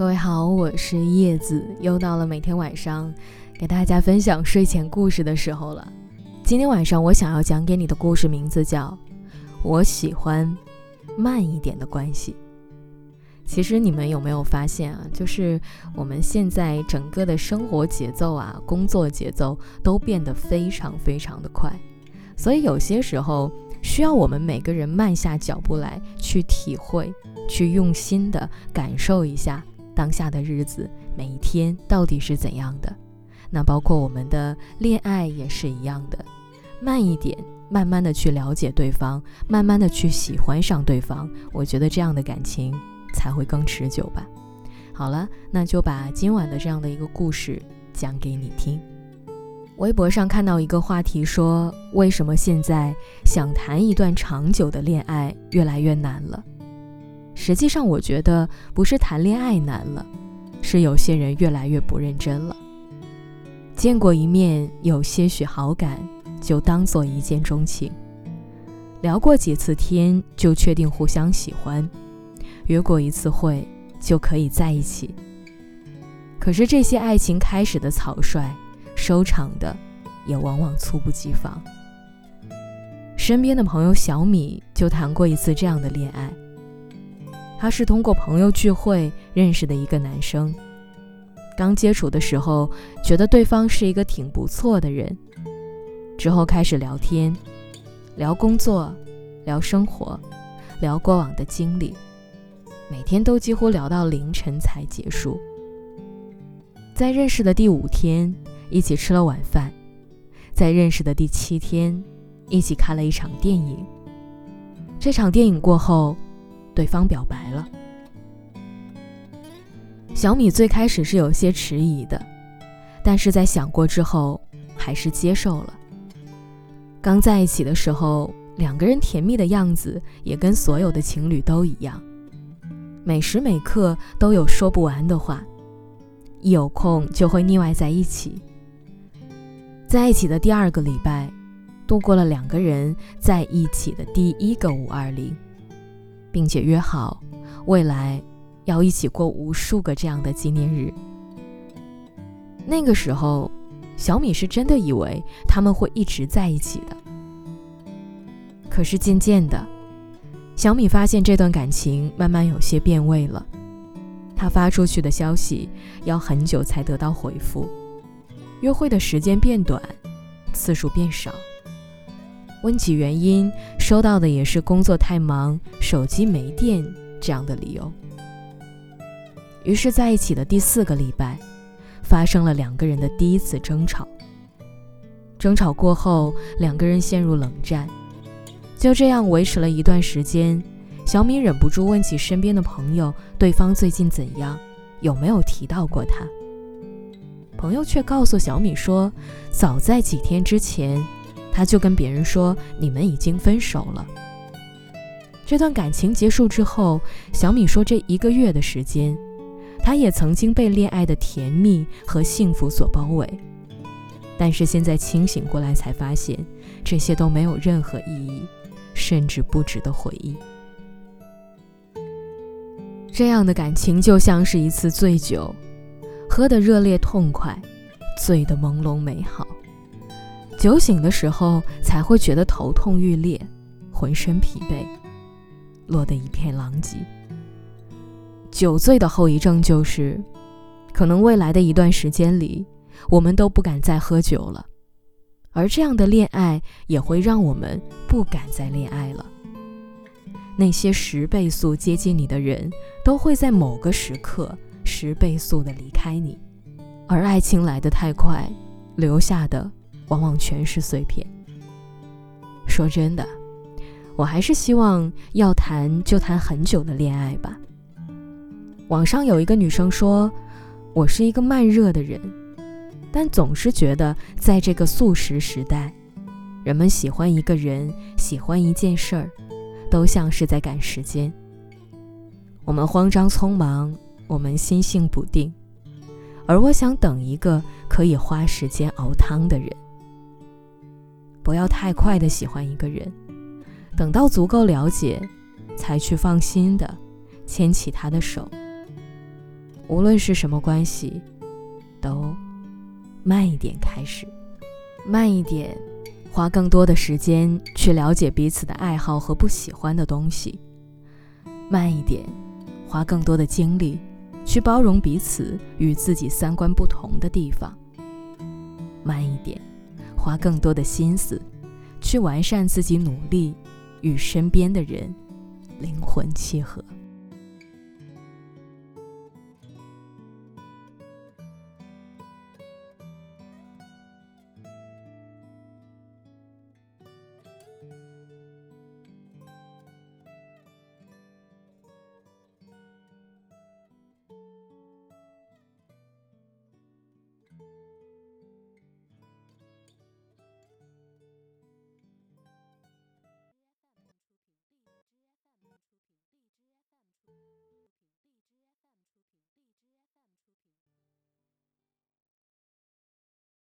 各位好，我是叶子，又到了每天晚上给大家分享睡前故事的时候了。今天晚上我想要讲给你的故事名字叫《我喜欢慢一点的关系》。其实你们有没有发现啊？就是我们现在整个的生活节奏啊，工作节奏都变得非常非常的快，所以有些时候需要我们每个人慢下脚步来，去体会，去用心的感受一下。当下的日子，每一天到底是怎样的？那包括我们的恋爱也是一样的，慢一点，慢慢的去了解对方，慢慢的去喜欢上对方，我觉得这样的感情才会更持久吧。好了，那就把今晚的这样的一个故事讲给你听。微博上看到一个话题说，为什么现在想谈一段长久的恋爱越来越难了？实际上，我觉得不是谈恋爱难了，是有些人越来越不认真了。见过一面，有些许好感，就当做一见钟情；聊过几次天，就确定互相喜欢；约过一次会，就可以在一起。可是这些爱情开始的草率，收场的也往往猝不及防。身边的朋友小米就谈过一次这样的恋爱。他是通过朋友聚会认识的一个男生，刚接触的时候觉得对方是一个挺不错的人，之后开始聊天，聊工作，聊生活，聊过往的经历，每天都几乎聊到凌晨才结束。在认识的第五天，一起吃了晚饭，在认识的第七天，一起看了一场电影。这场电影过后。对方表白了，小米最开始是有些迟疑的，但是在想过之后，还是接受了。刚在一起的时候，两个人甜蜜的样子也跟所有的情侣都一样，每时每刻都有说不完的话，一有空就会腻歪在一起。在一起的第二个礼拜，度过了两个人在一起的第一个五二零。并且约好，未来要一起过无数个这样的纪念日。那个时候，小米是真的以为他们会一直在一起的。可是渐渐的，小米发现这段感情慢慢有些变味了。他发出去的消息要很久才得到回复，约会的时间变短，次数变少。问起原因，收到的也是工作太忙、手机没电这样的理由。于是，在一起的第四个礼拜，发生了两个人的第一次争吵。争吵过后，两个人陷入冷战，就这样维持了一段时间。小米忍不住问起身边的朋友，对方最近怎样，有没有提到过他？朋友却告诉小米说，早在几天之前。他就跟别人说：“你们已经分手了。”这段感情结束之后，小米说：“这一个月的时间，他也曾经被恋爱的甜蜜和幸福所包围，但是现在清醒过来才发现，这些都没有任何意义，甚至不值得回忆。这样的感情就像是一次醉酒，喝得热烈痛快，醉得朦胧美好。”酒醒的时候，才会觉得头痛欲裂，浑身疲惫，落得一片狼藉。酒醉的后遗症就是，可能未来的一段时间里，我们都不敢再喝酒了，而这样的恋爱也会让我们不敢再恋爱了。那些十倍速接近你的人，都会在某个时刻十倍速的离开你，而爱情来得太快，留下的。往往全是碎片。说真的，我还是希望要谈就谈很久的恋爱吧。网上有一个女生说：“我是一个慢热的人，但总是觉得在这个速食时代，人们喜欢一个人、喜欢一件事儿，都像是在赶时间。我们慌张匆忙，我们心性不定，而我想等一个可以花时间熬汤的人。”不要太快的喜欢一个人，等到足够了解，才去放心的牵起他的手。无论是什么关系，都慢一点开始，慢一点，花更多的时间去了解彼此的爱好和不喜欢的东西，慢一点，花更多的精力去包容彼此与自己三观不同的地方，慢一点，花更多的心思去完善自己，努力与身边的人灵魂契合。